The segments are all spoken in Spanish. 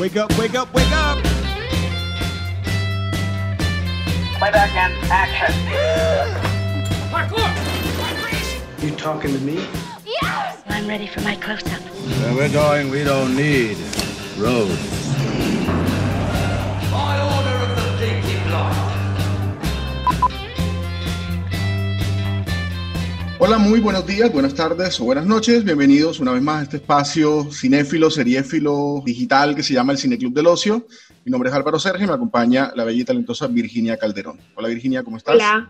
Wake up, wake up, wake up! Playback and action. You talking to me? Yes! I'm ready for my close-up. Where we're going, we don't need roads. Hola, muy buenos días, buenas tardes o buenas noches. Bienvenidos una vez más a este espacio cinéfilo, seriéfilo, digital que se llama el Cineclub del Ocio. Mi nombre es Álvaro Sergio y me acompaña la bella y talentosa Virginia Calderón. Hola Virginia, ¿cómo estás? Hola,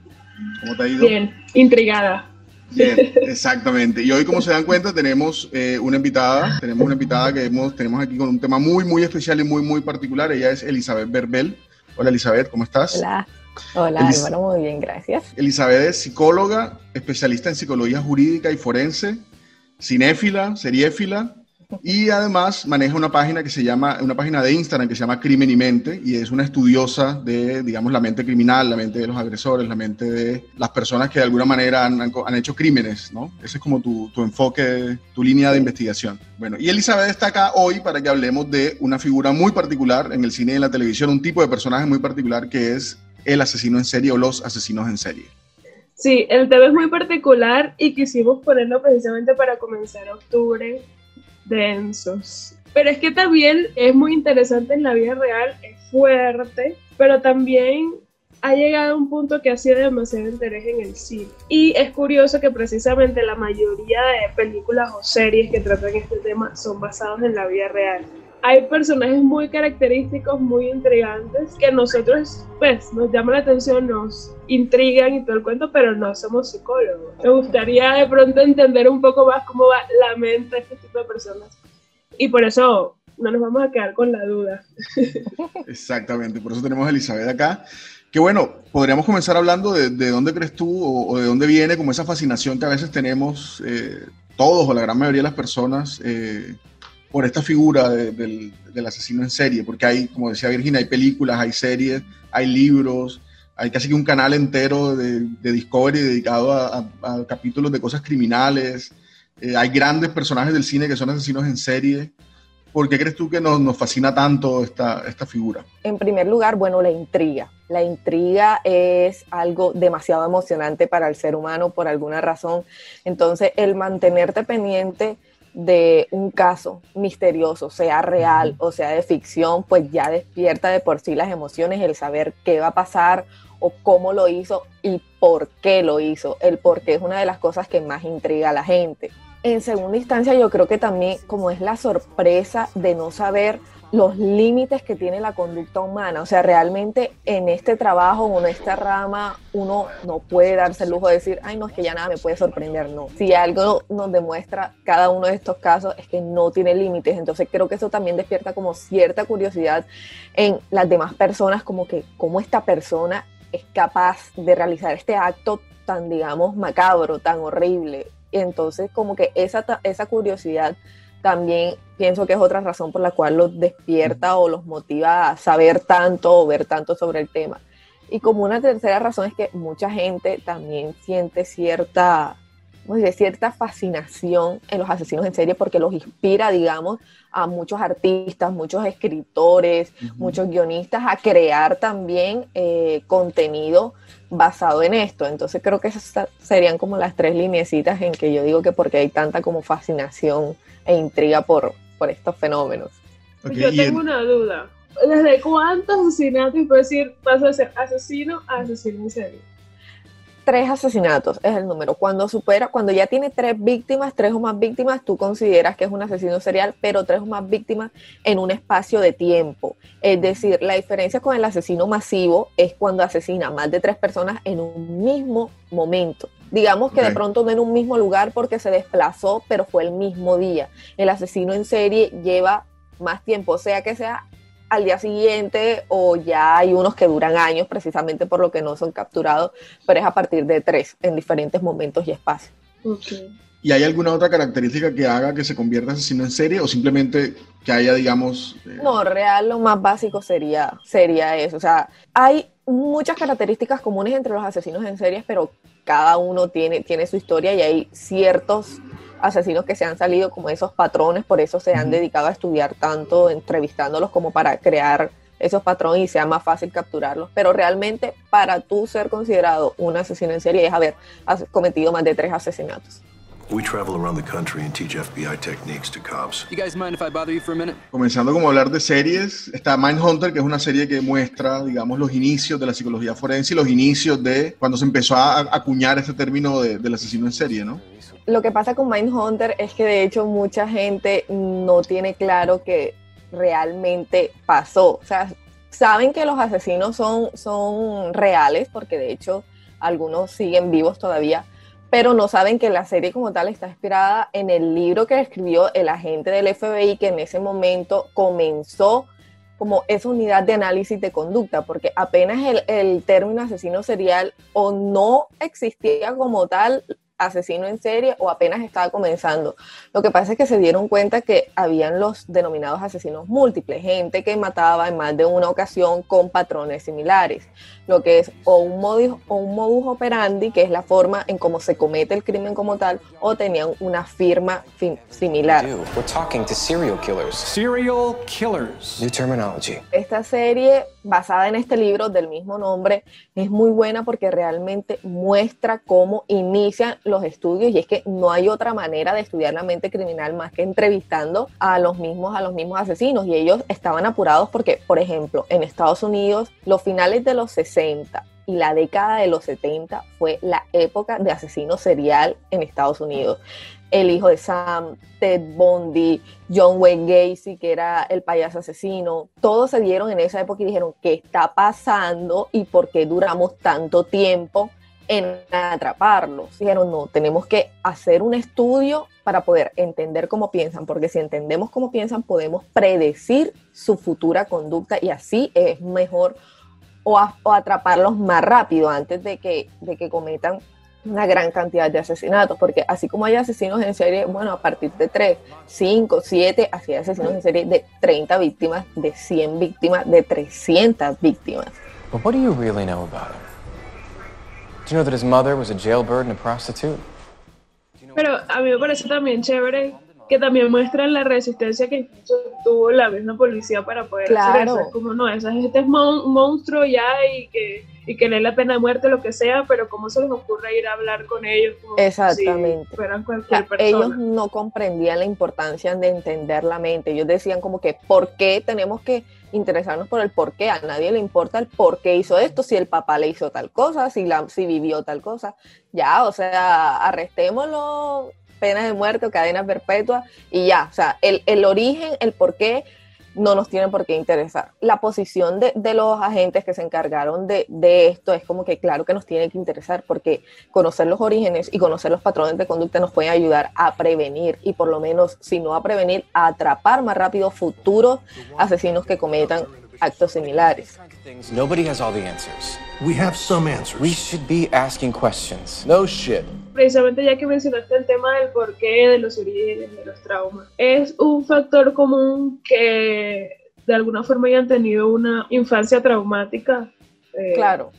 ¿Cómo te ha ido? bien, intrigada. Bien, exactamente. Y hoy, como se dan cuenta, tenemos eh, una invitada. Tenemos una invitada que hemos, tenemos aquí con un tema muy, muy especial y muy, muy particular. Ella es Elizabeth Berbel. Hola Elizabeth, ¿cómo estás? Hola, hola Elis- Álvaro, muy bien, gracias. Elizabeth es psicóloga, especialista en psicología jurídica y forense, cinéfila, seriéfila y además maneja una página que se llama, una página de Instagram que se llama Crimen y Mente y es una estudiosa de, digamos, la mente criminal, la mente de los agresores, la mente de las personas que de alguna manera han, han hecho crímenes, ¿no? Ese es como tu, tu enfoque, tu línea de investigación. Bueno, y Elizabeth está acá hoy para que hablemos de una figura muy particular en el cine y en la televisión, un tipo de personaje muy particular que es el asesino en serie o los asesinos en serie. Sí, el tema es muy particular y quisimos ponerlo precisamente para comenzar octubre densos. Pero es que también es muy interesante en la vida real, es fuerte, pero también ha llegado a un punto que ha sido demasiado interés en el cine. Y es curioso que precisamente la mayoría de películas o series que tratan este tema son basados en la vida real. Hay personajes muy característicos, muy intrigantes, que nosotros, pues, nos llama la atención, nos intrigan y todo el cuento, pero no somos psicólogos. Me gustaría de pronto entender un poco más cómo va la mente de este tipo de personas. Y por eso no nos vamos a quedar con la duda. Exactamente, por eso tenemos a Elizabeth acá. Que bueno, podríamos comenzar hablando de, de dónde crees tú o, o de dónde viene como esa fascinación que a veces tenemos eh, todos o la gran mayoría de las personas eh, por esta figura de- del, del asesino en serie, porque hay, como decía Virginia, hay películas, hay series, hay libros, hay casi que un canal entero de, de Discovery dedicado a, a- a capítulos de cosas criminales, eh, hay grandes personajes del cine que son asesinos en serie. ¿Por qué crees tú que nos, nos fascina tanto esta, esta figura? En primer lugar, bueno, la intriga. La intriga es algo demasiado emocionante para el ser humano por alguna razón. Entonces, el mantenerte pendiente de un caso misterioso, sea real o sea de ficción, pues ya despierta de por sí las emociones, el saber qué va a pasar o cómo lo hizo y por qué lo hizo. El por qué es una de las cosas que más intriga a la gente. En segunda instancia, yo creo que también como es la sorpresa de no saber los límites que tiene la conducta humana. O sea, realmente en este trabajo o en esta rama uno no puede darse el lujo de decir, ay, no, es que ya nada me puede sorprender. No. Si algo nos demuestra cada uno de estos casos es que no tiene límites. Entonces creo que eso también despierta como cierta curiosidad en las demás personas, como que cómo esta persona es capaz de realizar este acto tan, digamos, macabro, tan horrible. Y entonces como que esa, esa curiosidad también pienso que es otra razón por la cual los despierta o los motiva a saber tanto o ver tanto sobre el tema. Y como una tercera razón es que mucha gente también siente cierta, ¿cómo se dice? cierta fascinación en los asesinos en serie porque los inspira, digamos, a muchos artistas, muchos escritores, muchos guionistas a crear también eh, contenido basado en esto. Entonces creo que esas serían como las tres lineecitas en que yo digo que porque hay tanta como fascinación e intriga por, por estos fenómenos. Ok, Yo tengo en- una duda. ¿Desde cuántos asesinatos puede decir pasa de ser asesino a asesino en serie? Tres asesinatos es el número. Cuando supera, cuando ya tiene tres víctimas, tres o más víctimas, tú consideras que es un asesino serial, pero tres o más víctimas en un espacio de tiempo. Es decir, la diferencia con el asesino masivo es cuando asesina más de tres personas en un mismo momento. Digamos que de pronto no en un mismo lugar porque se desplazó, pero fue el mismo día. El asesino en serie lleva más tiempo, sea que sea al día siguiente o ya hay unos que duran años precisamente por lo que no son capturados, pero es a partir de tres en diferentes momentos y espacios. ¿Y hay alguna otra característica que haga que se convierta en asesino en serie o simplemente que haya, digamos... eh, No, real lo más básico sería, sería eso. O sea, hay muchas características comunes entre los asesinos en series, pero cada uno tiene, tiene su historia y hay ciertos asesinos que se han salido como esos patrones, por eso se han dedicado a estudiar tanto, entrevistándolos como para crear esos patrones y sea más fácil capturarlos. Pero realmente para tú ser considerado un asesino en serie es haber cometido más de tres asesinatos. We travel around the country and teach FBI techniques to cops. You guys mind if I bother you for a minute? Comenzando como a hablar de series, está Mindhunter, que es una serie que muestra, digamos, los inicios de la psicología forense y los inicios de cuando se empezó a acuñar este término de, del asesino en serie, ¿no? Lo que pasa con Mindhunter es que de hecho mucha gente no tiene claro que realmente pasó. O sea, saben que los asesinos son, son reales, porque de hecho algunos siguen vivos todavía, pero no saben que la serie como tal está inspirada en el libro que escribió el agente del FBI que en ese momento comenzó como esa unidad de análisis de conducta, porque apenas el, el término asesino serial o no existía como tal asesino en serie o apenas estaba comenzando. Lo que pasa es que se dieron cuenta que habían los denominados asesinos múltiples, gente que mataba en más de una ocasión con patrones similares lo que es o un, modus, o un modus operandi, que es la forma en cómo se comete el crimen como tal, o tenían una firma similar. We're talking to serial killers. Serial killers. New terminology. Esta serie, basada en este libro del mismo nombre, es muy buena porque realmente muestra cómo inician los estudios y es que no hay otra manera de estudiar la mente criminal más que entrevistando a los mismos a los mismos asesinos y ellos estaban apurados porque, por ejemplo, en Estados Unidos, los finales de los 60 y la década de los 70 fue la época de asesino serial en Estados Unidos. El hijo de Sam, Ted Bundy, John Wayne Gacy, que era el payaso asesino, todos se dieron en esa época y dijeron, ¿qué está pasando y por qué duramos tanto tiempo en atraparlos? Dijeron, no, tenemos que hacer un estudio para poder entender cómo piensan, porque si entendemos cómo piensan podemos predecir su futura conducta y así es mejor o, atraparlos más rápido antes de que, de que cometan una gran cantidad de asesinatos, porque así como hay asesinos en serie, bueno, a partir de 3, 5, 7, así hay asesinos en serie de 30 víctimas, de 100 víctimas, de 300 víctimas. But what do you really know about him? Do you know that his mother was a jailbird and a prostitute? Pero a mí me parece también chévere que también muestran la resistencia que tuvo la misma policía para poder hacer eso. Es como, no, esa gente es un monstruo ya y que, y que le la pena de muerte, lo que sea, pero ¿cómo se les ocurre ir a hablar con ellos? Como Exactamente. Si fueran cualquier persona. Ellos no comprendían la importancia de entender la mente. Ellos decían como que, ¿por qué tenemos que interesarnos por el por qué? A nadie le importa el por qué hizo esto, si el papá le hizo tal cosa, si, la, si vivió tal cosa. Ya, o sea, arrestémoslo pena de muerte o cadena perpetua y ya, o sea, el, el origen, el por qué no nos tiene por qué interesar. La posición de, de los agentes que se encargaron de, de, esto es como que claro que nos tiene que interesar porque conocer los orígenes y conocer los patrones de conducta nos puede ayudar a prevenir y por lo menos, si no a prevenir, a atrapar más rápido futuros asesinos que cometan actos similares. Nobody has all the answers. We have some answers. We should be asking questions. No shit. Precisamente ya que mencionaste el tema del porqué, de los orígenes, de los traumas, es un factor común que de alguna forma hayan tenido una infancia traumática. Eh, claro.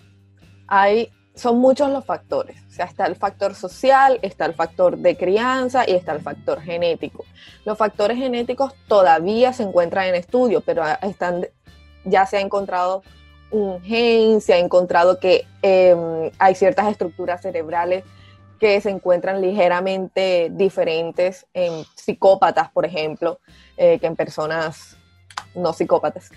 Hay, son muchos los factores. O sea, está el factor social, está el factor de crianza y está el factor genético. Los factores genéticos todavía se encuentran en estudio, pero están ya se ha encontrado un gen, se ha encontrado que em, hay ciertas estructuras cerebrales que se encuentran ligeramente diferentes en psicópatas, por ejemplo, eh, que en personas no psicópatas.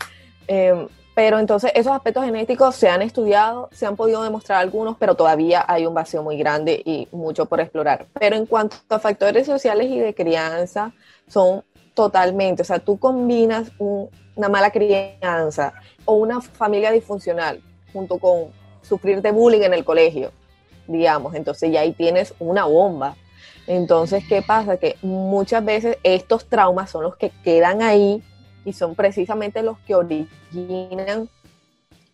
Em, pero entonces esos aspectos genéticos se han estudiado, se han podido demostrar algunos, pero todavía hay un vacío muy grande y mucho por explorar. Pero en cuanto a factores sociales y de crianza, son totalmente, o sea, tú combinas un, una mala crianza o una familia disfuncional junto con sufrir de bullying en el colegio, digamos, entonces ya ahí tienes una bomba. Entonces, ¿qué pasa? Que muchas veces estos traumas son los que quedan ahí y son precisamente los que originan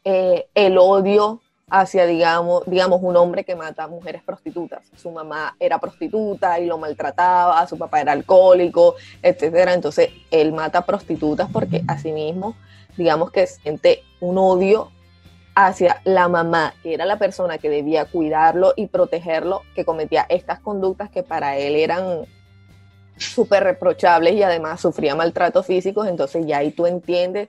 eh, el odio hacia, digamos, digamos, un hombre que mata a mujeres prostitutas. Su mamá era prostituta y lo maltrataba, su papá era alcohólico, etcétera. Entonces, él mata prostitutas porque asimismo, digamos que siente un odio hacia la mamá, que era la persona que debía cuidarlo y protegerlo, que cometía estas conductas que para él eran súper reprochables y además sufría maltratos físicos, entonces ya ahí tú entiendes,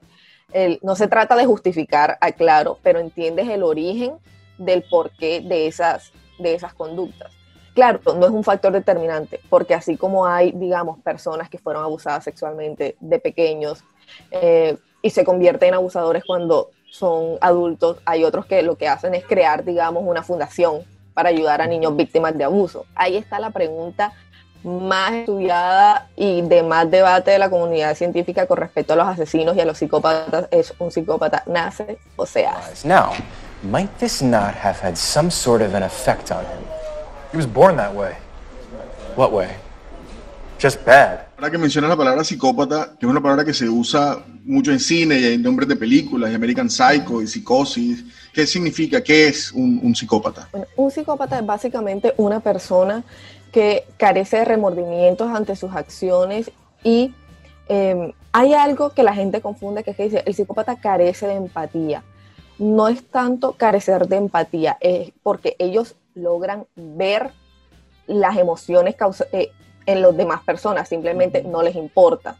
el, no se trata de justificar, aclaro, pero entiendes el origen del porqué de esas, de esas conductas. Claro, no es un factor determinante, porque así como hay, digamos, personas que fueron abusadas sexualmente de pequeños eh, y se convierten en abusadores cuando son adultos, hay otros que lo que hacen es crear, digamos, una fundación para ayudar a niños víctimas de abuso. Ahí está la pregunta más estudiada y de más debate de la comunidad científica con respecto a los asesinos y a los psicópatas es un psicópata nace o se hace. Now, might this not have had some sort of an effect on him? He was born that way. What way? Just bad. Ahora que mencionas la palabra psicópata, que es una palabra que se usa mucho en cine y en nombres de películas, y American Psycho y Psicosis, ¿qué significa? ¿Qué es un, psicópata? Bueno, un psicópata es básicamente una persona que carece de remordimientos ante sus acciones y eh, hay algo que la gente confunde que es que dice el psicópata carece de empatía. No es tanto carecer de empatía, es porque ellos logran ver las emociones eh, en las demás personas, simplemente no les importa.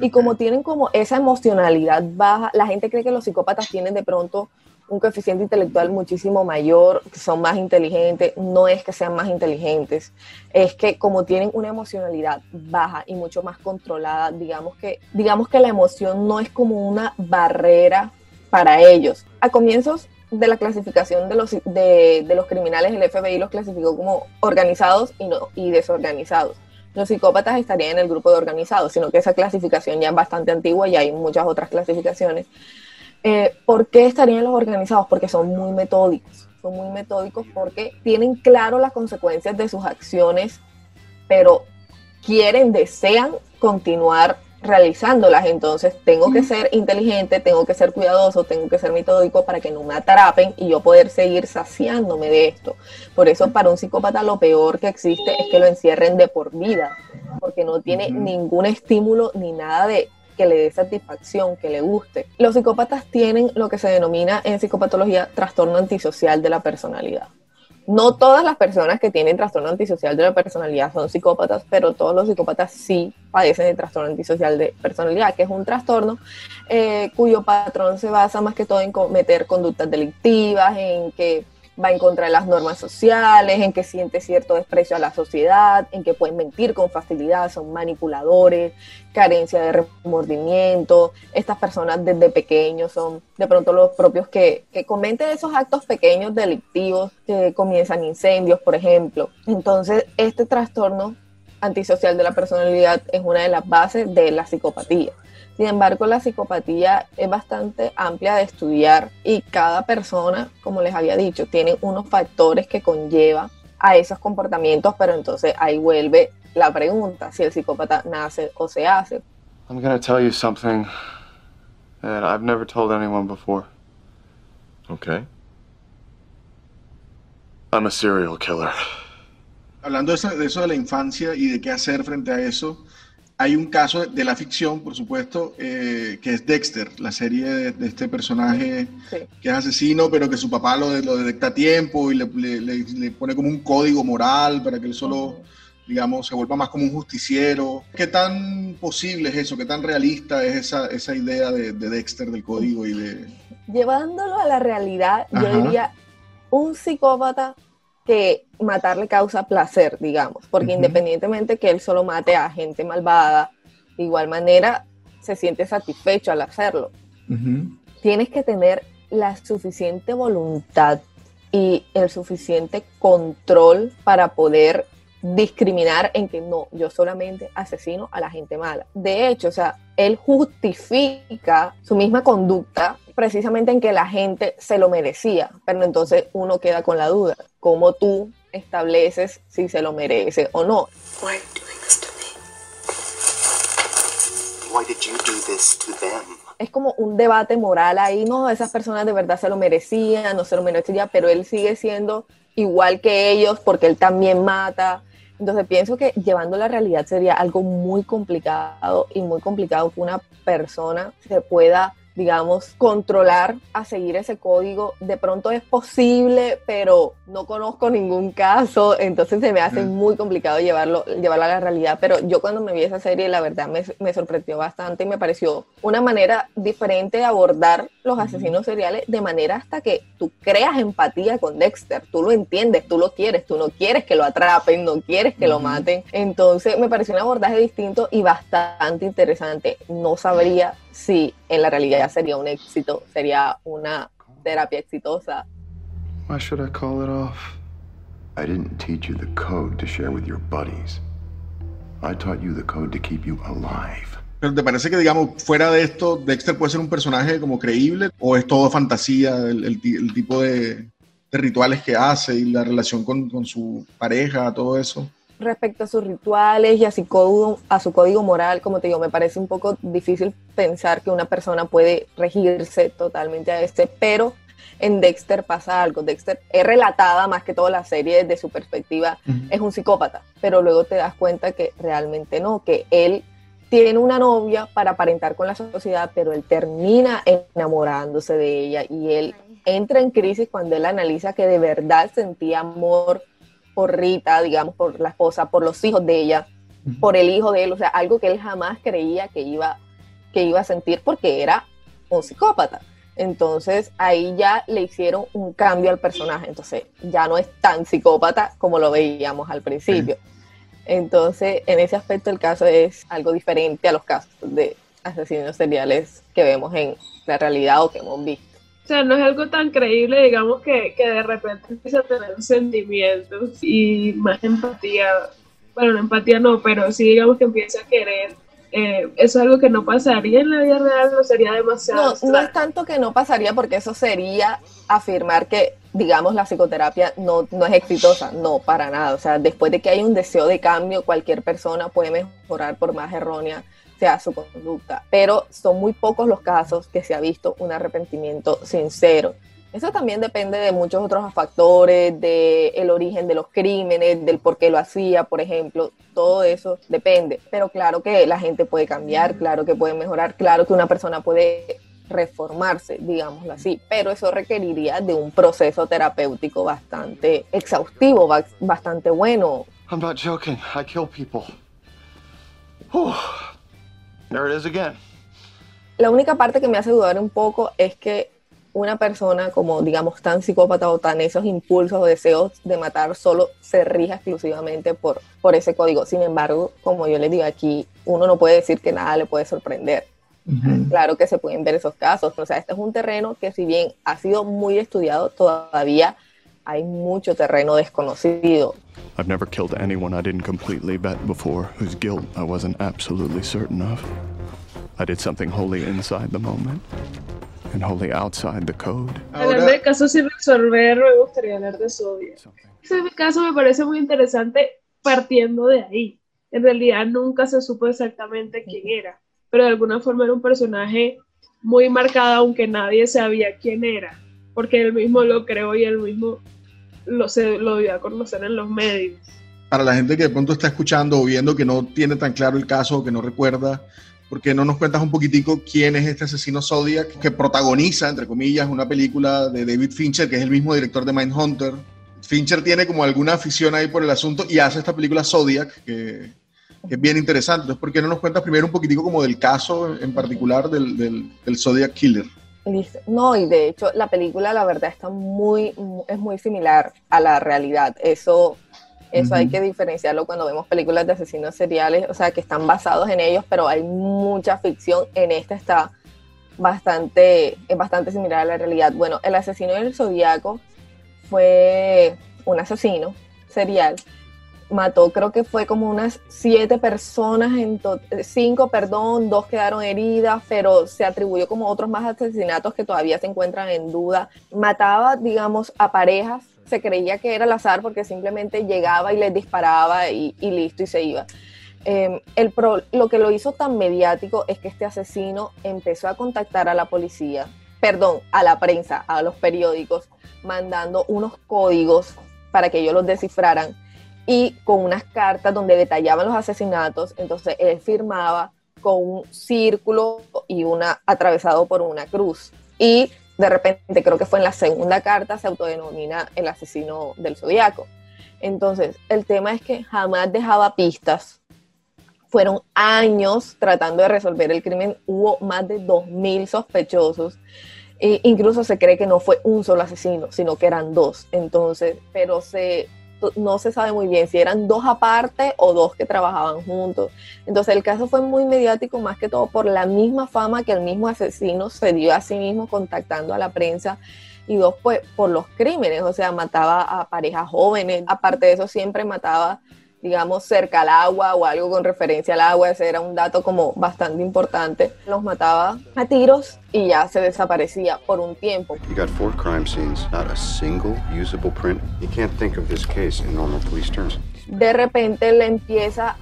Y como tienen como esa emocionalidad baja, la gente cree que los psicópatas tienen de pronto un coeficiente intelectual muchísimo mayor, que son más inteligentes, no es que sean más inteligentes, es que como tienen una emocionalidad baja y mucho más controlada, digamos que, digamos que la emoción no es como una barrera para ellos. A comienzos de la clasificación de los, de, de los criminales, el FBI los clasificó como organizados y, no, y desorganizados. Los psicópatas estarían en el grupo de organizados, sino que esa clasificación ya es bastante antigua y hay muchas otras clasificaciones. Eh, ¿Por qué estarían los organizados? Porque son muy metódicos. Son muy metódicos porque tienen claro las consecuencias de sus acciones, pero quieren, desean continuar realizándolas. Entonces tengo que ser inteligente, tengo que ser cuidadoso, tengo que ser metódico para que no me atrapen y yo poder seguir saciándome de esto. Por eso para un psicópata lo peor que existe es que lo encierren de por vida, porque no tiene ningún estímulo ni nada de que le dé satisfacción, que le guste. Los psicópatas tienen lo que se denomina en psicopatología trastorno antisocial de la personalidad. No todas las personas que tienen trastorno antisocial de la personalidad son psicópatas, pero todos los psicópatas sí padecen de trastorno antisocial de personalidad, que es un trastorno eh, cuyo patrón se basa más que todo en cometer conductas delictivas, en que va en contra de las normas sociales, en que siente cierto desprecio a la sociedad, en que pueden mentir con facilidad, son manipuladores, carencia de remordimiento. Estas personas desde pequeños son de pronto los propios que, que cometen esos actos pequeños delictivos que comienzan incendios, por ejemplo. Entonces, este trastorno antisocial de la personalidad es una de las bases de la psicopatía. Sin embargo, la psicopatía es bastante amplia de estudiar y cada persona, como les había dicho, tiene unos factores que conlleva a esos comportamientos, pero entonces ahí vuelve la pregunta, si el psicópata nace o se hace. I'm gonna tell you something that I've never told anyone before. Okay. I'm a serial killer. Hablando de eso, de eso de la infancia y de qué hacer frente a eso, hay un caso de la ficción, por supuesto, eh, que es Dexter, la serie de, de este personaje Sí. que es asesino, pero que su papá lo, lo detecta a tiempo y le, le- le- le pone como un código moral para que él solo, digamos, se vuelva más como un justiciero. ¿Qué tan posible es eso? ¿Qué tan realista es esa, esa idea de, de Dexter, del código y de... Llevándolo a la realidad, Ajá. yo diría un psicópata que matarle causa placer, digamos, porque independientemente que él solo mate a gente malvada, de igual manera se siente satisfecho al hacerlo. Tienes que tener la suficiente voluntad y el suficiente control para poder discriminar en que no, yo solamente asesino a la gente mala. De hecho, o sea, él justifica su misma conducta precisamente en que la gente se lo merecía, pero entonces uno queda con la duda, ¿cómo tú estableces si se lo merece o no? Why doing this to me? Why did you do this to them? es como un debate moral ahí, no, esas personas de verdad se lo merecían, no se lo merecían, pero él sigue siendo igual que ellos porque él también mata. Entonces pienso que llevando la realidad sería algo muy complicado y muy complicado que una persona se pueda digamos, controlar a seguir ese código. De pronto es posible, pero no conozco ningún caso, entonces se me hace Mm. muy complicado llevarlo, llevarlo a la realidad. Pero yo cuando me vi esa serie, la verdad me, me sorprendió bastante y me pareció una manera diferente de abordar los asesinos seriales, de manera hasta que tú creas empatía con Dexter, tú lo entiendes, tú lo quieres, tú no quieres que lo atrapen, no quieres que lo maten. Entonces me pareció un abordaje distinto y bastante interesante. No sabría si en la realidad sería un éxito, sería una terapia exitosa. Why should I call it off? I didn't teach you the code to share with your buddies. I taught you the code to keep you alive. Pero ¿te parece que, digamos, fuera de esto, Dexter puede ser un personaje como creíble? ¿O es todo fantasía, el, el el tipo de, de rituales que hace y la relación con, con su pareja, todo eso? Respecto a sus rituales y a su, código, a su código moral, como te digo, me parece un poco difícil pensar que una persona puede regirse totalmente a este, pero en Dexter pasa algo. Dexter es relatada más que todo la serie desde su perspectiva, es un psicópata, pero luego te das cuenta que realmente no, que él tiene una novia para aparentar con la sociedad, pero él termina enamorándose de ella y él entra en crisis cuando él analiza que de verdad sentía amor por Rita, digamos, por la esposa, por los hijos de ella, por el hijo de él, o sea, algo que él jamás creía que iba, que iba a sentir porque era un psicópata. Entonces ahí ya le hicieron un cambio al personaje, entonces ya no es tan psicópata como lo veíamos al principio. Entonces en ese aspecto el caso es algo diferente a los casos de asesinos seriales que vemos en la realidad o que hemos visto. O sea, no es algo tan creíble, digamos, que, que de repente empieza a tener sentimientos y más empatía. Bueno, no empatía no, pero sí digamos que empieza a querer. Eh, eso es algo que no pasaría en la vida real, no sería demasiado. No, no es tanto que no pasaría porque eso sería afirmar que, digamos, la psicoterapia no, no es exitosa. No, para nada. O sea, después de que hay un deseo de cambio, cualquier persona puede mejorar por más errónea sea su conducta. Pero son muy pocos los casos que se ha visto un arrepentimiento sincero. Eso también depende de muchos otros factores, del el origen de los crímenes, del por qué lo hacía, por ejemplo. Todo eso depende. Pero claro que la gente puede cambiar, claro que puede mejorar, claro que una persona puede reformarse, digámoslo así, pero eso requeriría de un proceso terapéutico bastante exhaustivo, ba- bastante bueno. I'm not joking. I kill people. Whew. There it is again. La única parte que me hace dudar un poco es que una persona como, digamos, tan psicópata o tan esos impulsos o deseos de matar solo se rija exclusivamente por, por ese código. Sin embargo, como yo les digo aquí, uno no puede decir que nada le puede sorprender. Claro que se pueden ver esos casos. O sea, este es un terreno que si bien ha sido muy estudiado, todavía hay mucho terreno desconocido. I've never killed anyone I didn't completely vet before, whose guilt I wasn't absolutely certain of. I did something wholly inside the moment and wholly outside the code. Hablando de casos sin resolver, me gustaría hablar de Zodiac. Ese caso me parece muy interesante partiendo de ahí. En realidad nunca se supo exactamente quién era, pero de alguna forma era un personaje muy marcado, aunque nadie sabía quién era, porque él mismo lo creó y él mismo lo, se, lo dio a conocer en los medios. Para la gente que de pronto está escuchando o viendo que no tiene tan claro el caso o que no recuerda, ¿por qué no nos cuentas un poquitico quién es este asesino Zodiac que protagoniza, entre comillas, una película de David Fincher, que es el mismo director de Mindhunter? Fincher tiene como alguna afición ahí por el asunto y hace esta película Zodiac, que, es bien interesante. Entonces, ¿por qué no nos cuentas primero un poquitico como del caso en particular del, del, del Zodiac Killer? Listo. No, y de hecho la película la verdad está muy, es muy similar a la realidad. Eso, eso hay que diferenciarlo cuando vemos películas de asesinos seriales, o sea, que están basados en ellos, pero hay mucha ficción. En esta está bastante, es bastante similar a la realidad. Bueno, el asesino del zodiaco fue un asesino serial. Mató, creo que fue como unas siete personas, en to- cinco, perdón, dos quedaron heridas, pero se atribuyó como otros más asesinatos que todavía se encuentran en duda. Mataba, digamos, a parejas, se creía que era al azar porque simplemente llegaba y les disparaba y, listo y se iba. Eh, el pro- lo que lo hizo tan mediático es que este asesino empezó a contactar a la policía, perdón, a la prensa, a los periódicos, mandando unos códigos para que ellos los descifraran y con unas cartas donde detallaban los asesinatos. Entonces él firmaba con un círculo y una atravesado por una cruz. Y de repente, creo que fue en la segunda carta, se autodenomina el asesino del zodiaco. Entonces, el tema es que jamás dejaba pistas. Fueron años tratando de resolver el crimen. Hubo más de 2.000 sospechosos. E incluso se cree que no fue un solo asesino, sino que eran dos. Entonces, pero se no se sabe muy bien si eran dos aparte o dos que trabajaban juntos. Entonces el caso fue muy mediático más que todo por la misma fama que el mismo asesino se dio a sí mismo contactando a la prensa y dos pues por los crímenes, o sea, mataba a parejas jóvenes, aparte de eso siempre mataba digamos, cerca al agua o algo con referencia al agua, ese era un dato como bastante importante. Los mataba a tiros y ya se desaparecía por un tiempo. You got four crime scenes, not a single usable print. You can't think of this case in normal police terms. De repente le empieza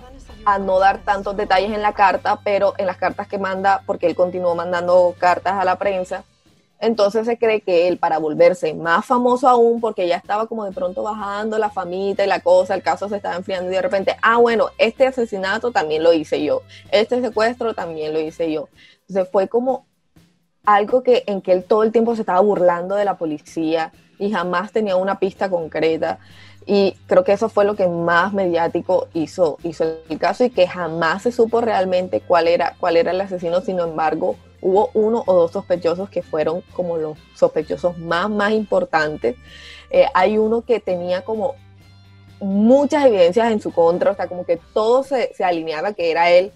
a no dar tantos detalles en la carta, pero en las cartas que manda, porque él continuó mandando cartas a la prensa, entonces se cree que él, para volverse más famoso aún, porque ya estaba como de pronto bajando la famita y la cosa, el caso se estaba enfriando y de repente, ah, bueno, este asesinato también lo hice yo, este secuestro también lo hice yo. Entonces fue como algo que, en que él todo el tiempo se estaba burlando de la policía y jamás tenía una pista concreta. Y creo que eso fue lo que más mediático hizo, hizo el caso y que jamás se supo realmente cuál era, cuál era el asesino, sin embargo, hubo uno o dos sospechosos que fueron como los sospechosos más, más importantes. Eh, hay uno que tenía como muchas evidencias en su contra, o sea, como que todo se, se alineaba que era él.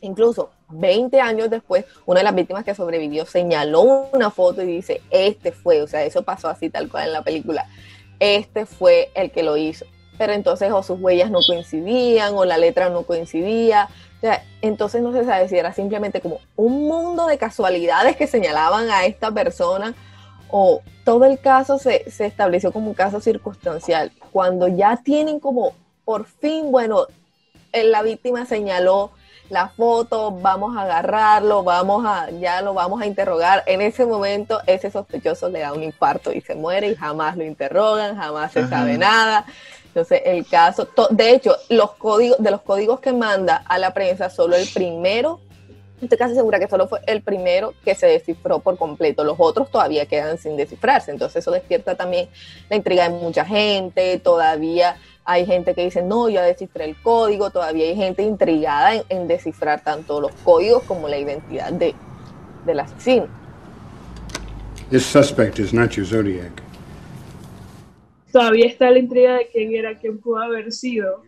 Incluso 20 años después, una de las víctimas que sobrevivió señaló una foto y dice, este fue, o sea, eso pasó así tal cual en la película, este fue el que lo hizo. Pero entonces o sus huellas no coincidían o la letra no coincidía, entonces no se sabe si era simplemente como un mundo de casualidades que señalaban a esta persona o todo el caso se, se estableció como un caso circunstancial. Cuando ya tienen como, por fin, bueno, la víctima señaló la foto, vamos a agarrarlo, vamos a, ya lo vamos a interrogar. En ese momento, ese sospechoso le da un infarto y se muere y jamás lo interrogan, jamás se sabe nada. Entonces, el caso, de hecho, los códigos, de los códigos que manda a la prensa, solo el primero, estoy casi segura que solo fue el primero que se descifró por completo. Los otros todavía quedan sin descifrarse. Entonces, eso despierta también la intriga de mucha gente. Todavía hay gente que dice, no, ya descifré el código. Todavía hay gente intrigada en, descifrar tanto los códigos como la identidad de, del asesino. This suspect is not Zodiac todavía está la intriga de quién era, quién pudo haber sido.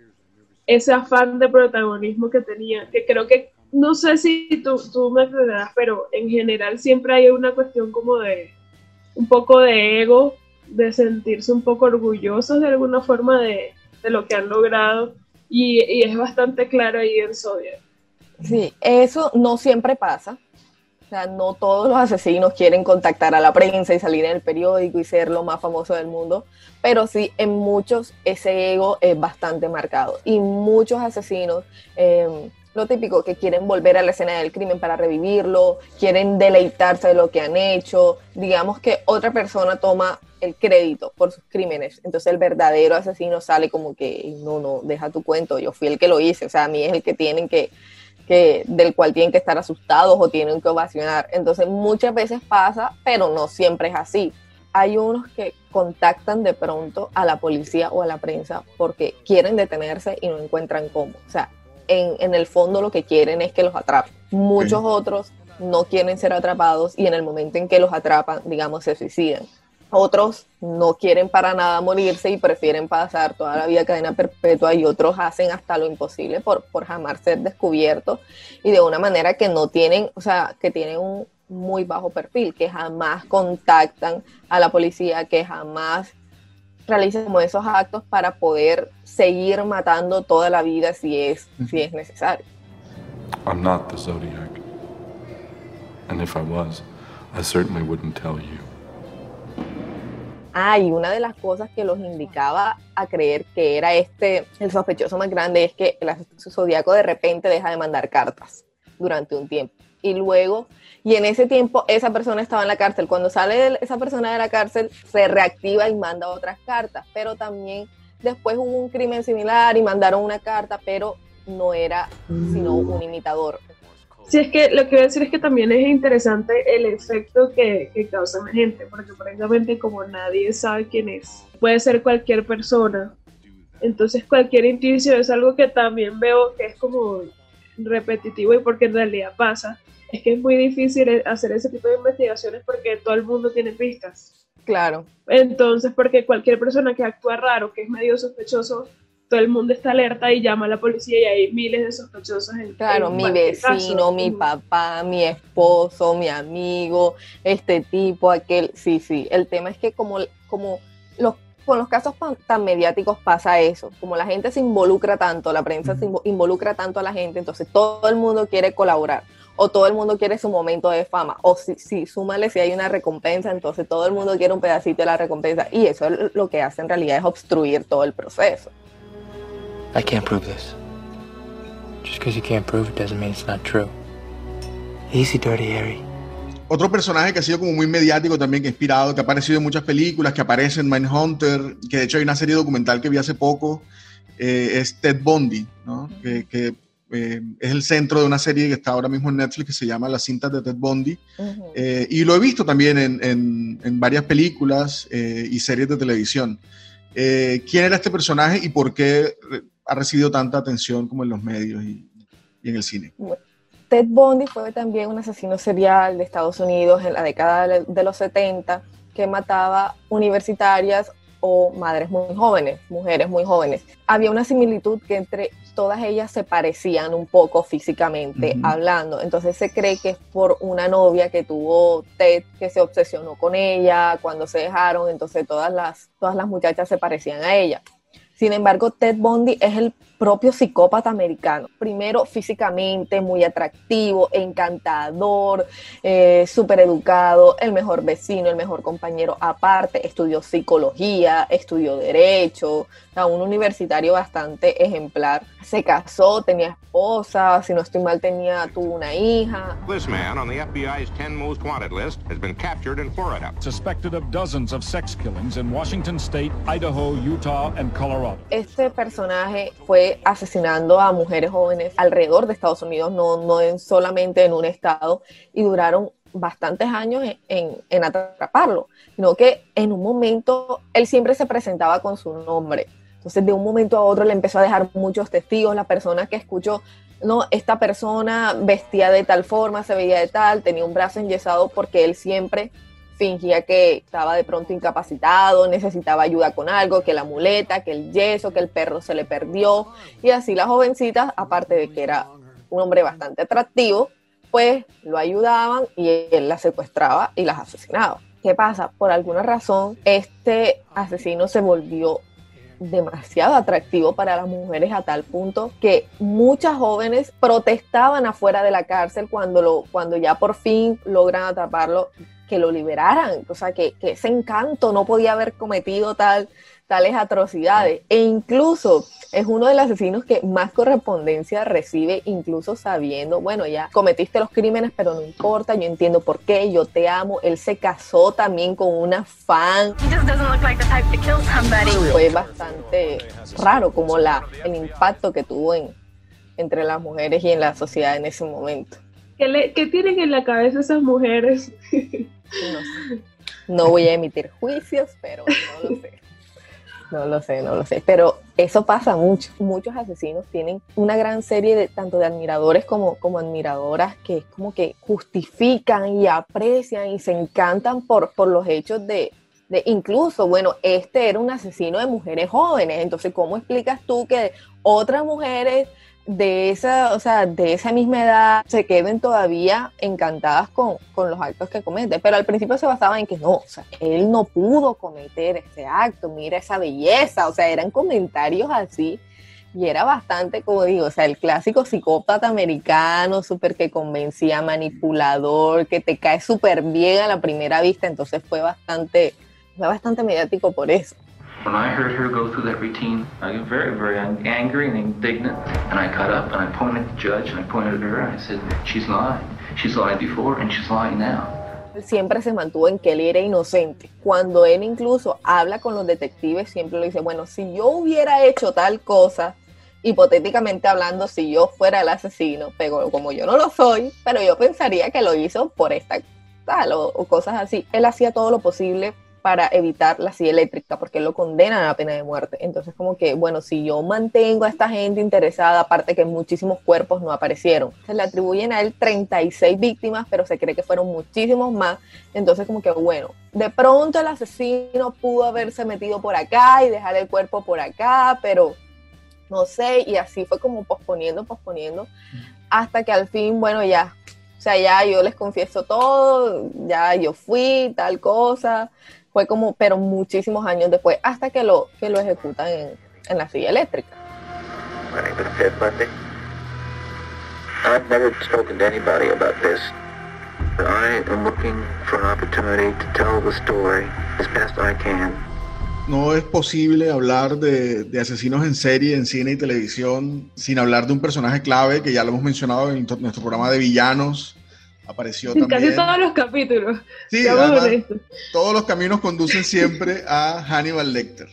Ese afán de protagonismo que tenía, que creo que, no sé si tú, tú me entenderás, pero en general siempre hay una cuestión como de un poco de ego, de sentirse un poco orgullosos de alguna forma de, de lo que han logrado. Y, y, es bastante claro ahí en Zodiac. Sí, eso no siempre pasa. O sea, no todos los asesinos quieren contactar a la prensa y salir en el periódico y ser lo más famoso del mundo, pero sí en muchos ese ego es bastante marcado. Y muchos asesinos, em, lo típico, que quieren volver a la escena del crimen para revivirlo, quieren deleitarse de lo que han hecho, digamos que otra persona toma el crédito por sus crímenes, entonces el verdadero asesino sale como que, no, no, deja tu cuento, yo fui el que lo hice, o sea, a mí es el que tienen que que, del cual tienen que estar asustados o tienen que ovacionar. Entonces muchas veces pasa, pero no siempre es así. Hay unos que contactan de pronto a la policía o a la prensa porque quieren detenerse y no encuentran cómo. O sea, en, en el fondo lo que quieren es que los atrapen. Muchos otros no quieren ser atrapados y en el momento en que los atrapan, digamos, se suicidan. Otros no quieren para nada morirse y prefieren pasar toda la vida cadena perpetua y otros hacen hasta lo imposible por, por jamás ser descubiertos y de una manera que no tienen, o sea, que tienen un muy bajo perfil, que jamás contactan a la policía, que jamás realizan como esos actos para poder seguir matando toda la vida si es, si es necesario. I'm not the Zodiac. And if I was, I certainly wouldn't tell you. Ah, una de las cosas que los indicaba a creer que era este el sospechoso más grande es que el zodiaco de repente deja de mandar cartas durante un tiempo. Y luego, y en ese tiempo esa persona estaba en la cárcel. Cuando sale esa persona de la cárcel, se reactiva y manda otras cartas. Pero también después hubo un crimen similar y mandaron una carta, pero no era sino un imitador. Sí, es que lo que voy a decir es que también es interesante el efecto que, que causa la gente, porque precisamente como nadie sabe quién es, puede ser cualquier persona. Entonces cualquier indicio es algo que también veo que es como repetitivo y porque en realidad pasa. Es que es muy difícil hacer ese tipo de investigaciones porque todo el mundo tiene pistas. Claro. Entonces, porque cualquier persona que actúa raro, que es medio sospechoso, todo el mundo está alerta y llama a la policía y hay miles de sospechosos en Claro, en mi vecino, caso. mi papá, mi esposo, mi amigo, este tipo, aquel, sí, sí. El tema es que como, como los, con los casos pan- tan mediáticos pasa eso, como la gente se involucra tanto, la prensa se invo- involucra tanto a la gente, entonces todo el mundo quiere colaborar. O todo el mundo quiere su momento de fama. O si, si súmale si hay una recompensa, entonces todo el mundo quiere un pedacito de la recompensa. Y eso es lo que hace en realidad es obstruir todo el proceso. I can't prove this. Just because you can't prove it doesn't mean it's not true. Easy, Dirty Harry. Otro personaje que ha sido como muy mediático también, que ha inspirado, que ha aparecido en muchas películas, que aparece en Mindhunter, que de hecho hay una serie documental que vi hace poco, eh, es Ted Bundy, ¿no? que, que, eh, es el centro de una serie que está ahora mismo en Netflix que se llama Las cintas de Ted Bundy. Eh, y lo he visto también en, en- en varias películas eh, y series de televisión. Eh, ¿Quién era este personaje y por qué ha recibido tanta atención como en los medios y, y en el cine? Ted Bundy fue también un asesino serial de Estados Unidos en la década de los 70 que mataba universitarias o madres muy jóvenes, mujeres muy jóvenes. Había una similitud que entre todas ellas se parecían un poco físicamente Ujú. hablando. Entonces se cree que es por una novia que tuvo Ted que se obsesionó con ella cuando se dejaron, entonces todas las, todas las muchachas se parecían a ella. Sin embargo, Ted Bundy es el propio psicópata americano. Primero, físicamente muy atractivo, encantador, eh, súper educado, el mejor vecino, el mejor compañero. Aparte, estudió psicología, estudió derecho, sea, un universitario bastante ejemplar. Se casó, tenía esposa, si no estoy mal, tenía, tuvo una hija. This man on the FBI's 10 most wanted list has been captured in Florida. Suspected of dozens of sex killings in Washington State, Idaho, Utah, and Colorado. Este personaje fue asesinando a mujeres jóvenes alrededor de Estados Unidos, no, no en- solamente en un estado, y duraron bastantes años en, en- en atraparlo, sino que en un momento él siempre se presentaba con su nombre. Entonces de un momento a otro le empezó a dejar muchos testigos, la persona que escuchó, no, esta persona vestía de tal forma, se veía de tal, tenía un brazo enyesado porque él siempre fingía que estaba de pronto incapacitado, necesitaba ayuda con algo, que la muleta, que el yeso, que el perro se le perdió. Y así las jovencitas, aparte de que era un hombre bastante atractivo, pues lo ayudaban y él las secuestraba y las asesinaba. ¿Qué pasa? Por alguna razón, este asesino se volvió demasiado atractivo para las mujeres a tal punto que muchas jóvenes protestaban afuera de la cárcel cuando, lo, cuando ya por fin logran atraparlo, que lo liberaran, o sea, que, que ese encanto no podía haber cometido tal, tales atrocidades. E incluso es uno de los asesinos que más correspondencia recibe, incluso sabiendo, bueno, ya cometiste los crímenes, pero no importa, yo entiendo por qué, yo te amo. Él se casó también con una fan. Fue bastante raro como la, el impacto que tuvo en, entre las mujeres y en la sociedad en ese momento. ¿Qué, le- qué tienen en la cabeza esas mujeres? No. No voy a emitir juicios, pero no lo sé. No lo sé, no lo sé. Pero eso pasa mucho. Muchos asesinos tienen una gran serie de tanto de admiradores como, como admiradoras que es como que justifican y aprecian y se encantan por, por los hechos de, de incluso, bueno, este era un asesino de mujeres jóvenes. Entonces, ¿cómo explicas tú que otras mujeres de esa, o sea, de esa misma edad se queden todavía encantadas con, con los actos que comete. Pero al principio se basaba en que no, o sea, él no pudo cometer ese acto, mira esa belleza, o sea, eran comentarios así. Y era bastante, como digo, o sea, el clásico psicópata americano, súper que convencía, manipulador, que te cae súper bien a la primera vista, entonces fue bastante, fue bastante mediático por eso. When I heard her go through that routine, I got very, very ang- angry and indignant. And I got up and I pointed at the judge and I pointed at her and I said, She's lying. She's lied before and she's lying now. Siempre se mantuvo en que él era inocente. Cuando él incluso habla con los detectives, siempre le dice, bueno, si yo hubiera hecho tal cosa hipotéticamente hablando, si yo fuera el asesino, pero como yo no lo soy, pero yo pensaría que lo hizo por esta tal o, o cosas así. Él hacía todo lo posible para evitar la silla eléctrica, porque lo condenan a la pena de muerte. Entonces, como que, bueno, si yo mantengo a esta gente interesada, aparte que muchísimos cuerpos no aparecieron, se le atribuyen a él 36 víctimas, pero se cree que fueron muchísimos más. Entonces, como que, bueno, de pronto el asesino pudo haberse metido por acá y dejar el cuerpo por acá, pero no sé, y así fue como posponiendo, posponiendo, hasta que al fin, bueno, ya, o sea, ya yo les confieso todo, ya yo fui, tal cosa, fue como, pero muchísimos años después, hasta que lo, que lo ejecutan en, en la silla eléctrica. My name is Ted Bundy. I've never spoken to anybody about this. But I am looking for an opportunity to tell the story as best I can. No es posible hablar de, de, asesinos en serie, en cine y televisión, sin hablar de un personaje clave que ya lo hemos mencionado en nuestro programa de villanos. Apareció también. Casi todos los capítulos. Sí, además, todos los caminos conducen siempre a Hannibal Lecter.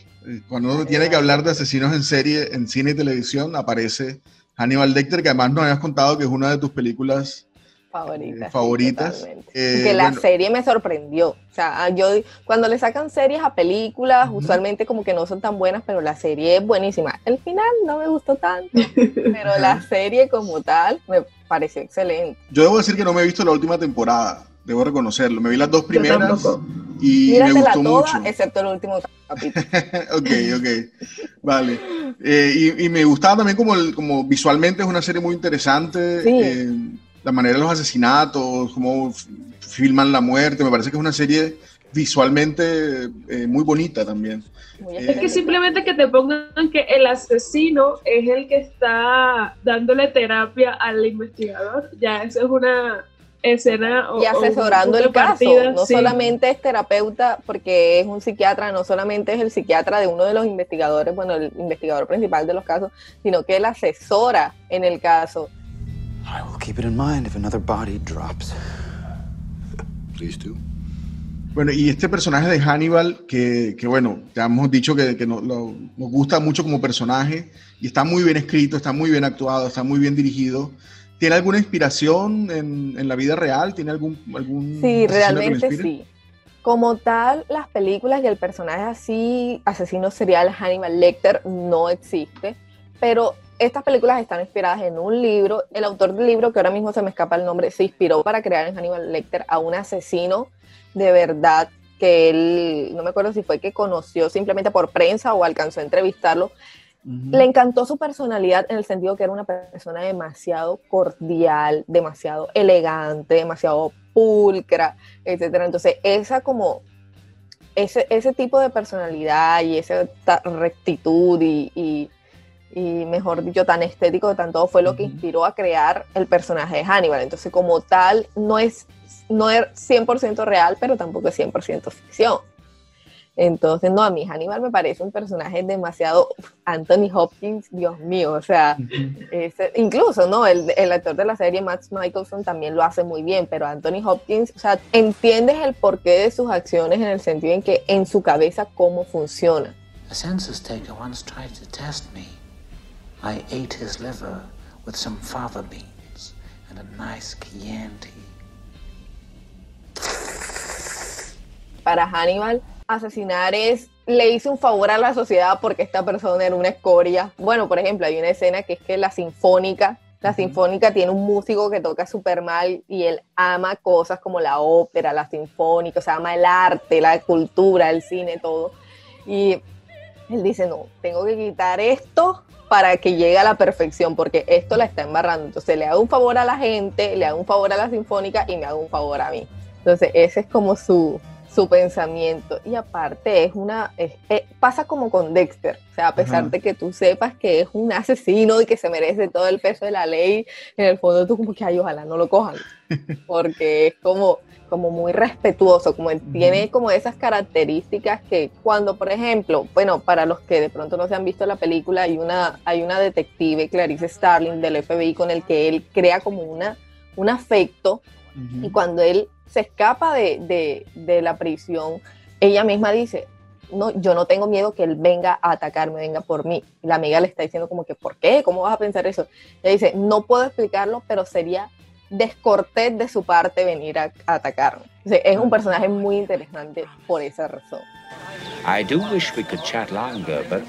Cuando uno tiene que hablar de asesinos en serie, en cine y televisión, aparece Hannibal Lecter, que además nos habías contado que es una de tus películas favoritas. Eh, favoritas. Eh, que la bueno. serie me sorprendió. O sea, yo cuando le sacan series a películas, uh -huh. usualmente como que no son tan buenas, pero la serie es buenísima. El final no me gustó tanto, pero la serie como tal me pareció excelente. Yo debo decir que no me he visto la última temporada, debo reconocerlo. Me vi las dos primeras y Míratela me gustó toda, mucho. excepto el último capítulo. ok, ok. Vale. Eh, y, y, me gustaba también como, el, como visualmente es una serie muy interesante. Sí. Eh, la manera de los asesinatos, cómo filman la muerte, me parece que es una serie visualmente eh, muy bonita también. Muy es que simplemente que te pongan que el asesino es el que está dándole terapia al investigador, ya eso es una escena y asesorando el caso, no sí. solamente es terapeuta porque es un psiquiatra, no solamente es el psiquiatra de uno de los investigadores, bueno, el investigador principal de los casos, sino que él asesora en el caso. I will keep it in mind if another body drops. Please do. Bueno, y este personaje de Hannibal, que, que bueno, ya hemos dicho que, que no, lo, nos gusta mucho como personaje y está muy bien escrito, está muy bien actuado, está muy bien dirigido. ¿Tiene alguna inspiración en, en la vida real? ¿Tiene algún, algún Sí, realmente sí. Como tal, las películas y el personaje así, asesino serial Hannibal Lecter, no existe, pero estas películas están inspiradas en un libro. El autor del libro, que ahora mismo se me escapa el nombre, se inspiró para crear en Hannibal Lecter a un asesino de verdad que él, no me acuerdo si fue que conoció simplemente por prensa o alcanzó a entrevistarlo. Uh -huh. Le encantó su personalidad en el sentido que era una persona demasiado cordial, demasiado elegante, demasiado pulcra, etcétera. Entonces, esa como ese, ese tipo de personalidad y esa rectitud y, y y mejor dicho, tan estético, tan todo, fue lo que inspiró a crear el personaje de Hannibal. Entonces, como tal, no es, no es 100% real, pero tampoco es 100% ficción. Entonces, no, a mí Hannibal me parece un personaje demasiado Anthony Hopkins, Dios mío, o sea, es, incluso, ¿no? El, el, actor de la serie, Max Michelson, también lo hace muy bien, pero Anthony Hopkins, o sea, entiendes el porqué de sus acciones en el sentido en que en su cabeza cómo funciona. A census taker once tried to test me. I ate his liver with some fava beans and a nice Chianti. Para Hannibal, asesinar es le hizo un favor a la sociedad porque esta persona era una escoria. Bueno, por ejemplo, hay una escena que es que la sinfónica, la sinfónica tiene un músico que toca súper mal y él ama cosas como la ópera, la sinfónica, o sea, ama el arte, la cultura, el cine, todo. Y él dice, no, tengo que quitar esto para que llegue a la perfección, porque esto la está embarrando. Entonces le hago un favor a la gente, le hago un favor a la sinfónica y me hago un favor a mí. Entonces ese es como su, su pensamiento. Y aparte es una, es, es, pasa como con Dexter, o sea, a pesar Ajá. de que tú sepas que es un asesino y que se merece todo el peso de la ley, en el fondo tú como que, ay, ojalá no lo cojan, porque es como como muy respetuoso, como él tiene como esas características que cuando, por ejemplo, bueno, para los que de pronto no se han visto la película, hay una, hay una detective, Clarice Starling, del FBI, con el que él crea como una, un afecto, uh -huh. y cuando él se escapa de, de, de la prisión, ella misma dice, no, yo no tengo miedo que él venga a atacarme, venga por mí. La amiga le está diciendo como que, ¿por qué? ¿Cómo vas a pensar eso? Ella dice, no puedo explicarlo, pero sería descortés de su parte venir a, a atacarme. O sea, es un personaje muy interesante por esa razón. I do wish we could chat longer, but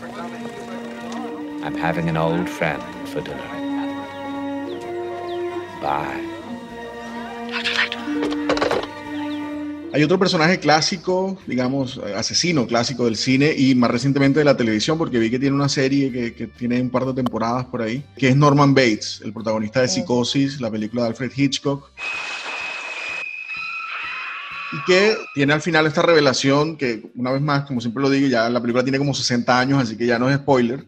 I'm having an old friend for dinner. Bye. Hay otro personaje clásico, digamos, asesino clásico del cine y más recientemente de la televisión, porque vi que tiene una serie que, que tiene un par de temporadas por ahí, que es Norman Bates, el protagonista de Psicosis, la película de Alfred Hitchcock. Y que tiene al final esta revelación que, una vez más, como siempre lo digo, ya la película tiene como 60 años, así que ya no es spoiler.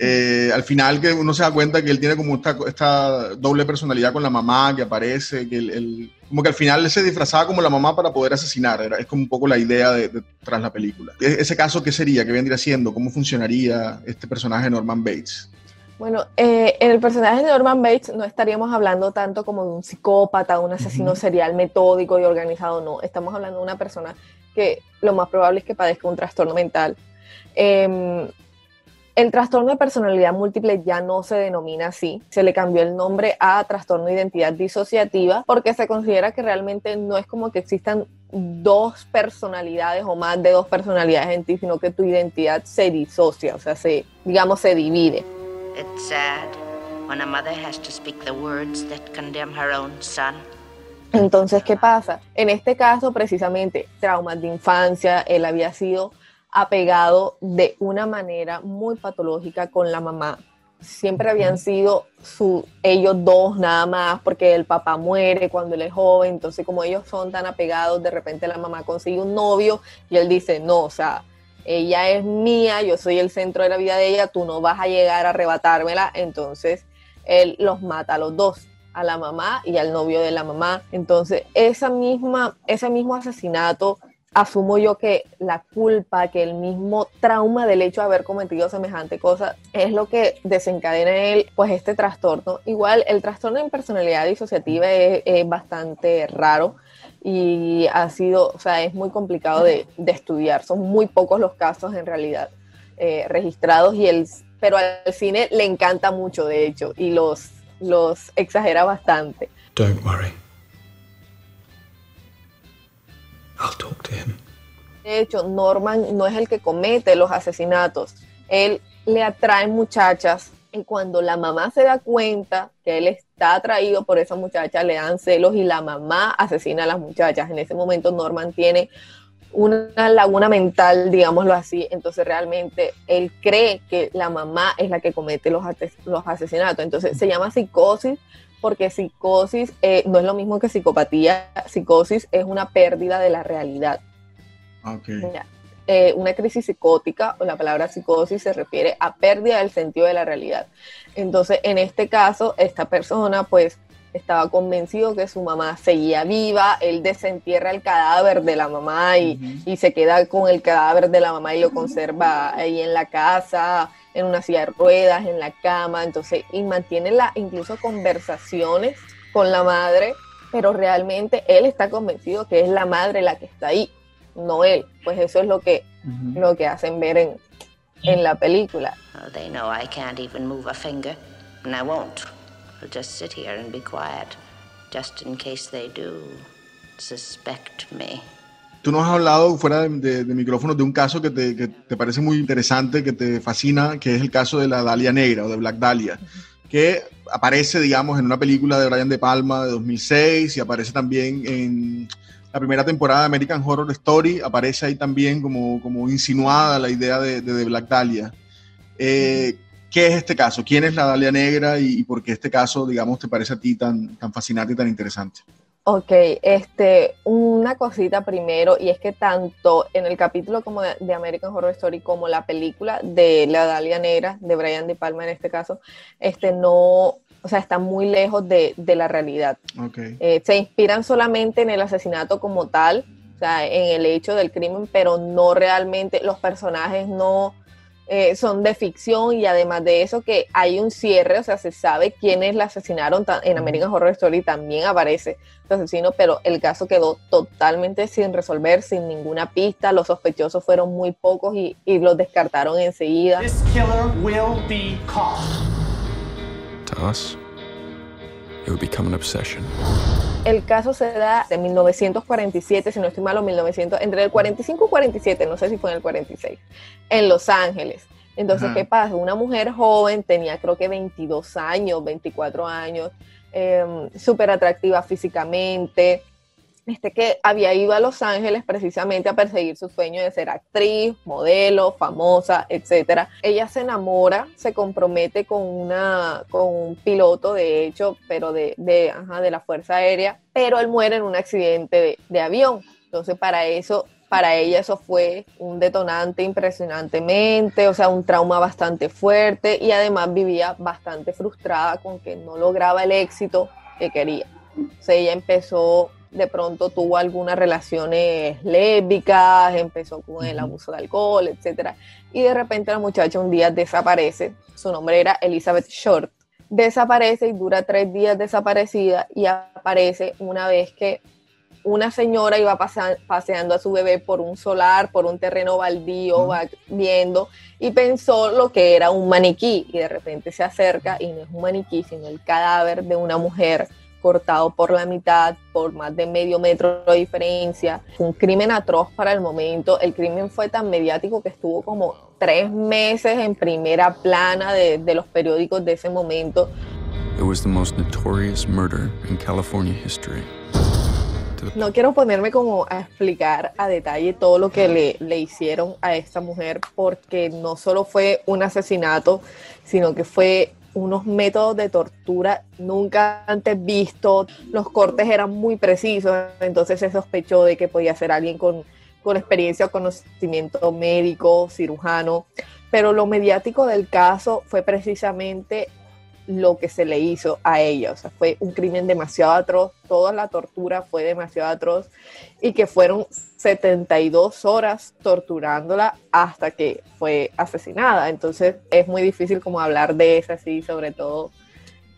Eh, al final que uno se da cuenta que él tiene como esta, esta doble personalidad con la mamá que aparece, que él, él- como que al final él se disfrazaba como la mamá para poder asesinar, era, es como un poco la idea de, de- tras la película. E- ese caso, ¿qué sería? ¿Qué vendría siendo? ¿Cómo funcionaría este personaje de Norman Bates? Bueno, eh, en el personaje de Norman Bates no estaríamos hablando tanto como de un psicópata, un asesino serial metódico y organizado, no. Estamos hablando de una persona que lo más probable es que padezca un trastorno mental. Em, el trastorno de personalidad múltiple ya no se denomina así, se le cambió el nombre a trastorno de identidad disociativa porque se considera que realmente no es como que existan dos personalidades o más de dos personalidades en ti, sino que tu identidad se disocia, o sea, se, digamos, se divide. It's sad when a mother has to speak the words that condemn her own son. Entonces, ¿qué pasa? En este caso, precisamente, traumas de infancia, él había sido apegado de una manera muy patológica con la mamá. Siempre habían sido su, ellos dos nada más, porque el papá muere cuando él es joven, entonces como ellos son tan apegados, de repente la mamá consigue un novio y él dice, no, o sea, ella es mía, yo soy el centro de la vida de ella, tú no vas a llegar a arrebatármela, entonces él los mata a los dos, a la mamá y al novio de la mamá. Entonces, esa misma, ese mismo asesinato, asumo yo que la culpa, que el mismo trauma del hecho de haber cometido semejante cosa, es lo que desencadena en él, pues este trastorno. Igual, el trastorno en personalidad disociativa es, es bastante raro y ha sido, o sea, es muy complicado de, de estudiar. Son muy pocos los casos en realidad eh, registrados y el, pero al cine le encanta mucho, de hecho, y los, los exagera bastante. Don't worry. De hecho, Norman no es el que comete los asesinatos. Él le atrae muchachas y cuando la mamá se da cuenta que él está atraído por esa muchacha, le dan celos y la mamá asesina a las muchachas. En ese momento Norman tiene una laguna mental, digámoslo así, entonces realmente él cree que la mamá es la que comete los, los asesinatos. Entonces se llama psicosis porque psicosis eh, no es lo mismo que psicopatía, psicosis es una pérdida de la realidad. Ok. Ya. Eh, una crisis psicótica, o la palabra psicosis se refiere a pérdida del sentido de la realidad. Entonces, en este caso, esta persona pues estaba convencido que su mamá seguía viva, él desentierra el cadáver de la mamá y, y se queda con el cadáver de la mamá y lo conserva ahí en la casa, en una silla de ruedas, en la cama, entonces, y mantiene la, incluso conversaciones con la madre, pero realmente él está convencido que es la madre la que está ahí, no él. Pues eso es lo que, lo que hacen ver en, en la película. Oh, they know I can't even move a finger, and I won't. I'll just sit here and be quiet, just in case they do suspect me. Tú nos has hablado fuera de, de, de micrófonos de un caso que te, que te parece muy interesante, que te fascina, que es el caso de la Dalia Negra o de Black Dahlia, que aparece, digamos, en una película de Brian De Palma de 2006 y aparece también en la primera temporada de American Horror Story, aparece ahí también como, como insinuada la idea de, de, Black Dahlia. Eh, ¿Qué es este caso? ¿Quién es la Dalia Negra y, y por qué este caso, digamos, te parece a ti tan, tan fascinante y tan interesante? Ok, este, una cosita primero, y es que tanto en el capítulo como de, de, American Horror Story como la película de La Dalia Negra, de Brian De Palma en este caso, este no, o sea, está muy lejos de, de la realidad. Okay. Eh, se inspiran solamente en el asesinato como tal, o sea, en el hecho del crimen, pero no realmente, los personajes no, eh, son de ficción y además de eso que hay un cierre, o sea, se sabe quiénes la asesinaron. En American Horror Story también aparece el asesino, pero el caso quedó totalmente sin resolver, sin ninguna pista. Los sospechosos fueron muy pocos y, y los descartaron enseguida. This killer will be caught. To us, it would become an obsession. El caso se da en 1947, si no estoy malo, 1900, entre el 45 y 47, no sé si fue en el 46, en Los Ángeles. Entonces. ¿qué pasa? Una mujer joven, tenía creo que 22 años, 24 años, eh, súper atractiva físicamente, este que había ido a Los Ángeles precisamente a perseguir su sueño de ser actriz, modelo, famosa, etcétera. Ella se enamora, se compromete con una con un piloto de hecho, pero de de, ajá, de la Fuerza Aérea, pero él muere en un accidente de, de avión. Entonces, para eso para ella eso fue un detonante impresionantemente, o sea, un trauma bastante fuerte y además vivía bastante frustrada con que no lograba el éxito que quería. O sea, ella empezó de pronto tuvo algunas relaciones lésbicas, empezó con el abuso de alcohol, etcétera, y de repente la muchacha un día desaparece. Su nombre era Elizabeth Short. Desaparece y dura tres días desaparecida y aparece una vez que una señora iba paseando a su bebé por un solar, por un terreno baldío, va viendo y pensó lo que era un maniquí y de repente se acerca y no es un maniquí, sino el cadáver de una mujer cortado por la mitad, por más de medio metro de diferencia. Fue un crimen atroz para el momento. El crimen fue tan mediático que estuvo como tres meses en primera plana de, de los periódicos de ese momento. It was the most notorious murder in California history. No quiero ponerme como a explicar a detalle todo lo que le, le hicieron a esta mujer, porque no solo fue un asesinato, sino que fue unos métodos de tortura nunca antes vistos. Los cortes eran muy precisos, entonces se sospechó de que podía ser alguien con, con experiencia o conocimiento médico, cirujano. Pero lo mediático del caso fue precisamente lo que se le hizo a ella. O sea, fue un crimen demasiado atroz, toda la tortura fue demasiado atroz y que fueron 72 horas torturándola hasta que fue asesinada. Entonces es muy difícil como hablar de eso así, sobre todo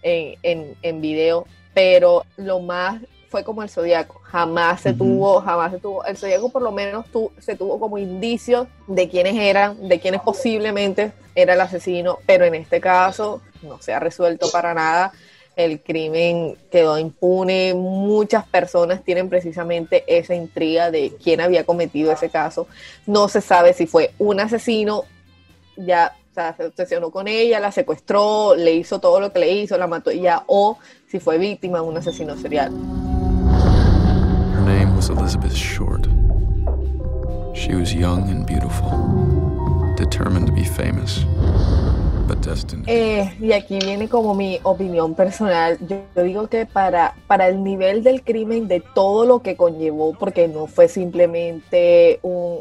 en, en, en video, pero lo más fue como el zodiaco, jamás se tuvo, jamás se tuvo, el zodiaco por lo menos tu- se tuvo como indicios de quiénes eran, de quiénes posiblemente era el asesino, pero en este caso no se ha resuelto para nada, el crimen quedó impune, muchas personas tienen precisamente esa intriga de quién había cometido ese caso, no se sabe si fue un asesino, ya o sea, se obsesionó con ella, la secuestró, le hizo todo lo que le hizo, la mató ya, o si fue víctima de un asesino serial. Her name was Elizabeth Short. She was young and beautiful, determined to be famous. Eh, y aquí viene como mi opinión personal. Yo, digo que para, para el nivel del crimen, de todo lo que conllevó, porque no fue simplemente un,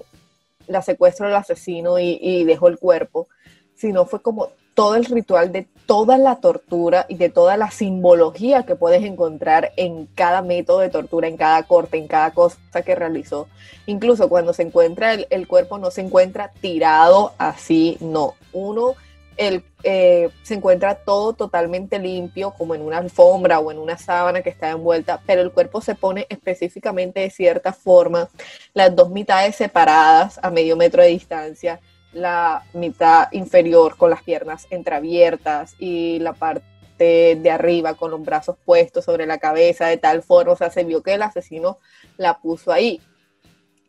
la secuestro del asesino y, y dejó el cuerpo, sino fue como todo el ritual de toda la tortura y de toda la simbología que puedes encontrar en cada método de tortura, en cada corte, en cada cosa que realizó. Incluso cuando se encuentra el, el cuerpo, no se encuentra tirado así, no. Uno el, eh, se encuentra todo totalmente limpio, como en una alfombra o en una sábana que está envuelta, pero el cuerpo se pone específicamente de cierta forma, las dos mitades separadas a medio metro de distancia, la mitad inferior con las piernas entreabiertas y la parte de arriba con los brazos puestos sobre la cabeza de tal forma, o sea, se vio que el asesino la puso ahí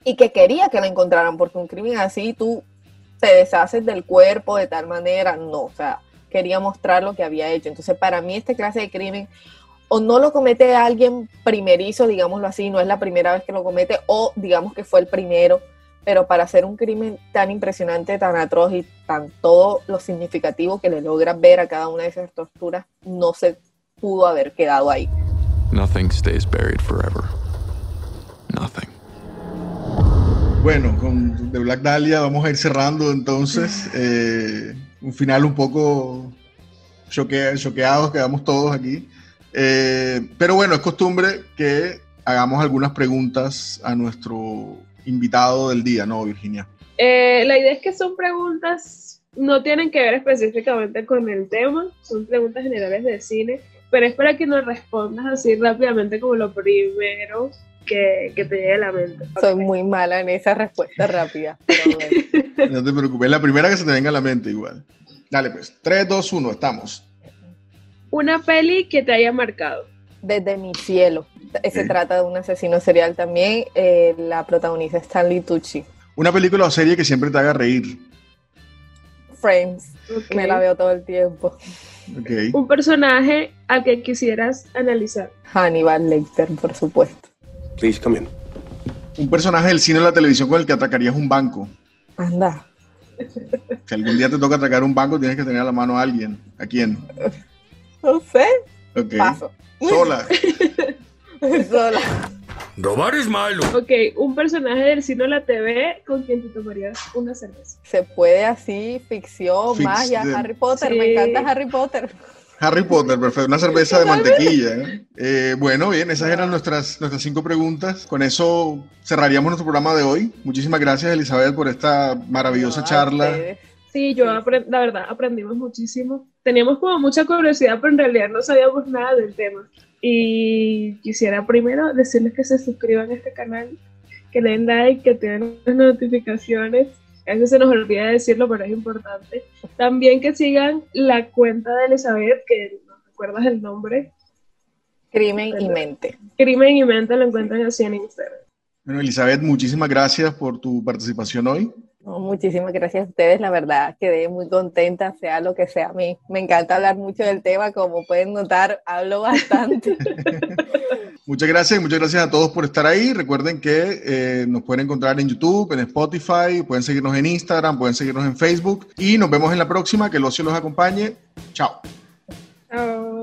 y que quería que la encontraran, porque un crimen así tú te deshaces del cuerpo de tal manera, no, o sea, quería mostrar lo que había hecho. Entonces, para mí, este clase de crimen o no lo comete alguien primerizo, digámoslo así, no es la primera vez que lo comete, o digamos que fue el primero, pero para hacer un crimen tan impresionante, tan atroz y tan todo lo significativo que le logra ver a cada una de esas torturas, no se pudo haber quedado ahí. Nothing stays buried forever. Nothing. Bueno, con The Black Dahlia vamos a ir cerrando entonces. eh, un final un poco choque, choqueados, quedamos todos aquí. Eh, pero bueno, es costumbre que hagamos algunas preguntas a nuestro invitado del día, ¿no, Virginia? Eh, la idea es que son preguntas no tienen que ver específicamente con el tema, son preguntas generales de cine, pero es para que nos respondas así rápidamente como lo primero que, que te llegue a la mente. Soy muy mala en esa respuesta rápida. pero bueno. No te preocupes, la primera que se te venga a la mente igual. Dale pues, 3, 2, 1, estamos. Una peli que te haya marcado. Desde mi cielo. Se trata de un asesino serial también. eh, la protagoniza Stanley Tucci. Una película o serie que siempre te haga reír. Friends. Ok. Me la veo todo el tiempo. Un personaje al que quisieras analizar. Hannibal Lecter, por supuesto. Please come in. Un personaje del cine o la televisión con el que atacarías un banco. Anda. Si algún día te toca atacar un banco, tienes que tener a la mano a alguien. ¿A quién? No sé. Ok. Paso. Sola. Sola. Robar es malo. Ok, un personaje del cine o la TV con quien te tomarías una cerveza. Se puede así, ficción, Fix- magia, de- Harry Potter. Sí. Me encanta Harry Potter. Harry Potter, perfecto. Una cerveza de mantequilla. ¿eh? Eh, bueno, bien, esas eran nuestras, nuestras cinco preguntas. Con eso cerraríamos nuestro programa de hoy. Muchísimas gracias, Elizabeth, por esta maravillosa No, charla. Sí, yo la verdad aprendimos muchísimo. Teníamos como mucha curiosidad, pero en realidad no sabíamos nada del tema. Y quisiera primero decirles que se suscriban a este canal, que le den like, que tengan las notificaciones. A veces se nos olvida decirlo, pero es importante. También que sigan la cuenta de Elizabeth, que no recuerdas el nombre. Crimen y mente. Crimen y Mente lo encuentran así en Instagram. Bueno, Elizabeth, muchísimas gracias por tu participación hoy. Muchísimas gracias a ustedes, la verdad, quedé muy contenta, sea lo que sea a mí. Me encanta hablar mucho del tema, como pueden notar, hablo bastante. Muchas gracias y muchas gracias a todos por estar ahí. Recuerden que eh, nos pueden encontrar en YouTube, en Spotify, pueden seguirnos en Instagram, pueden seguirnos en Facebook y nos vemos en la próxima. Que el ocio los acompañe. Chao. Chao.